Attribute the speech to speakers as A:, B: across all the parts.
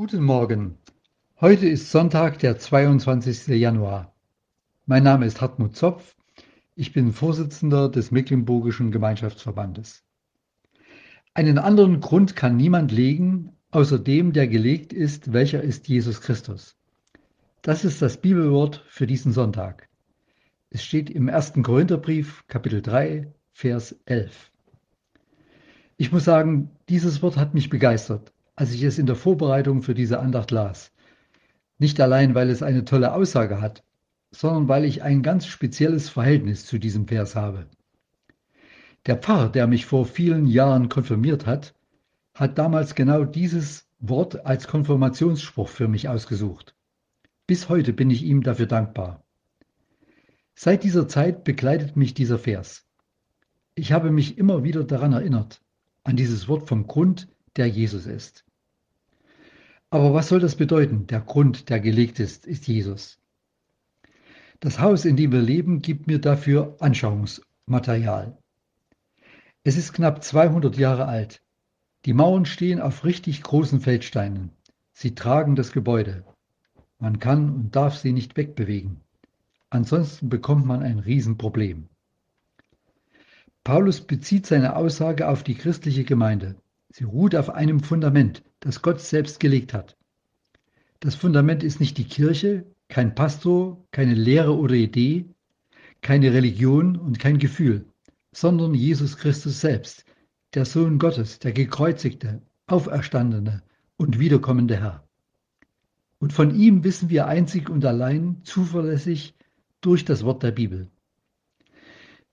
A: Guten Morgen. Heute ist Sonntag, der 22. Januar. Mein Name ist Hartmut Zopf. Ich bin Vorsitzender des Mecklenburgischen Gemeinschaftsverbandes. Einen anderen Grund kann niemand legen, außer dem, der gelegt ist, welcher ist Jesus Christus. Das ist das Bibelwort für diesen Sonntag. Es steht im 1. Korintherbrief, Kapitel 3, Vers 11. Ich muss sagen, dieses Wort hat mich begeistert als ich es in der Vorbereitung für diese Andacht las. Nicht allein, weil es eine tolle Aussage hat, sondern weil ich ein ganz spezielles Verhältnis zu diesem Vers habe. Der Pfarrer, der mich vor vielen Jahren konfirmiert hat, hat damals genau dieses Wort als Konfirmationsspruch für mich ausgesucht. Bis heute bin ich ihm dafür dankbar. Seit dieser Zeit begleitet mich dieser Vers. Ich habe mich immer wieder daran erinnert, an dieses Wort vom Grund, der Jesus ist. Aber was soll das bedeuten? Der Grund, der gelegt ist, ist Jesus. Das Haus, in dem wir leben, gibt mir dafür Anschauungsmaterial. Es ist knapp 200 Jahre alt. Die Mauern stehen auf richtig großen Feldsteinen. Sie tragen das Gebäude. Man kann und darf sie nicht wegbewegen. Ansonsten bekommt man ein Riesenproblem. Paulus bezieht seine Aussage auf die christliche Gemeinde. Sie ruht auf einem Fundament, das Gott selbst gelegt hat. Das Fundament ist nicht die Kirche, kein Pastor, keine Lehre oder Idee, keine Religion und kein Gefühl, sondern Jesus Christus selbst, der Sohn Gottes, der gekreuzigte, auferstandene und wiederkommende Herr. Und von ihm wissen wir einzig und allein zuverlässig durch das Wort der Bibel.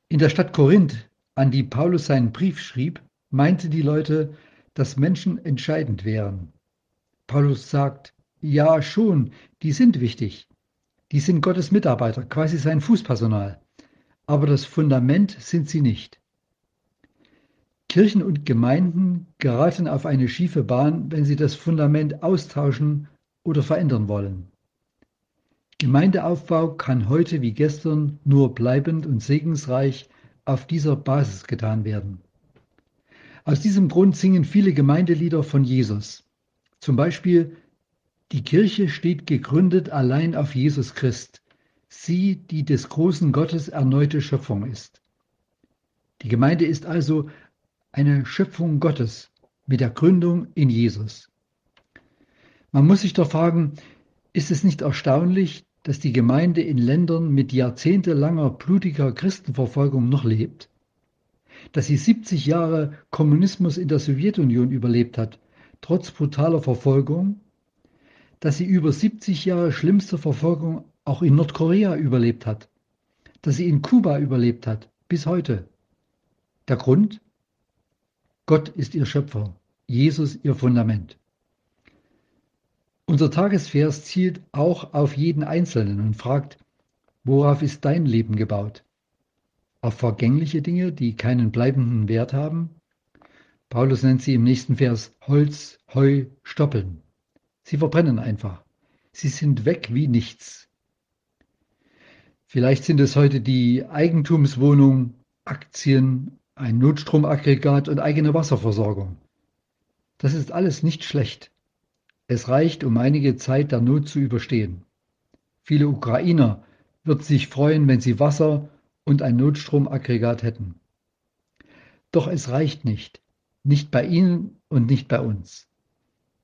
A: In der Stadt Korinth, an die Paulus seinen Brief schrieb, meinte die Leute, dass Menschen entscheidend wären. Paulus sagt, ja schon, die sind wichtig. Die sind Gottes Mitarbeiter, quasi sein Fußpersonal. Aber das Fundament sind sie nicht. Kirchen und Gemeinden geraten auf eine schiefe Bahn, wenn sie das Fundament austauschen oder verändern wollen. Gemeindeaufbau kann heute wie gestern nur bleibend und segensreich auf dieser Basis getan werden. Aus diesem Grund singen viele Gemeindelieder von Jesus. Zum Beispiel Die Kirche steht gegründet allein auf Jesus Christ, sie, die des großen Gottes erneute Schöpfung ist. Die Gemeinde ist also eine Schöpfung Gottes mit der Gründung in Jesus. Man muss sich doch fragen, ist es nicht erstaunlich, dass die Gemeinde in Ländern mit jahrzehntelanger blutiger Christenverfolgung noch lebt? Dass sie 70 Jahre Kommunismus in der Sowjetunion überlebt hat, trotz brutaler Verfolgung, dass sie über 70 Jahre schlimmste Verfolgung auch in Nordkorea überlebt hat, dass sie in Kuba überlebt hat, bis heute. Der Grund? Gott ist ihr Schöpfer, Jesus ihr Fundament. Unser Tagesvers zielt auch auf jeden Einzelnen und fragt, worauf ist dein Leben gebaut? Auf vergängliche Dinge, die keinen bleibenden Wert haben. Paulus nennt sie im nächsten Vers Holz, Heu, Stoppeln. Sie verbrennen einfach. Sie sind weg wie nichts. Vielleicht sind es heute die Eigentumswohnung, Aktien, ein Notstromaggregat und eigene Wasserversorgung. Das ist alles nicht schlecht. Es reicht, um einige Zeit der Not zu überstehen. Viele Ukrainer würden sich freuen, wenn sie Wasser und ein Notstromaggregat hätten. Doch es reicht nicht, nicht bei ihnen und nicht bei uns.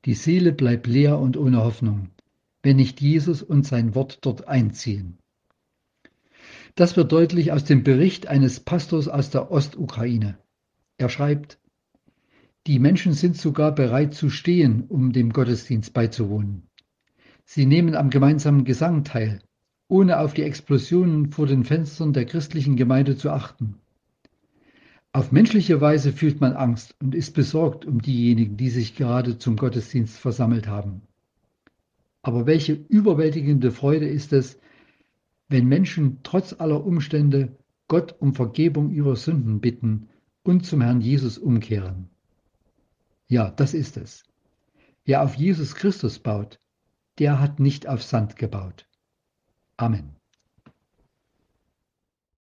A: Die Seele bleibt leer und ohne Hoffnung, wenn nicht Jesus und sein Wort dort einziehen. Das wird deutlich aus dem Bericht eines Pastors aus der Ostukraine. Er schreibt, die Menschen sind sogar bereit zu stehen, um dem Gottesdienst beizuwohnen. Sie nehmen am gemeinsamen Gesang teil, ohne auf die Explosionen vor den Fenstern der christlichen Gemeinde zu achten. Auf menschliche Weise fühlt man Angst und ist besorgt um diejenigen, die sich gerade zum Gottesdienst versammelt haben. Aber welche überwältigende Freude ist es, wenn Menschen trotz aller Umstände Gott um Vergebung ihrer Sünden bitten und zum Herrn Jesus umkehren. Ja, das ist es. Wer auf Jesus Christus baut, der hat nicht auf Sand gebaut. Amen.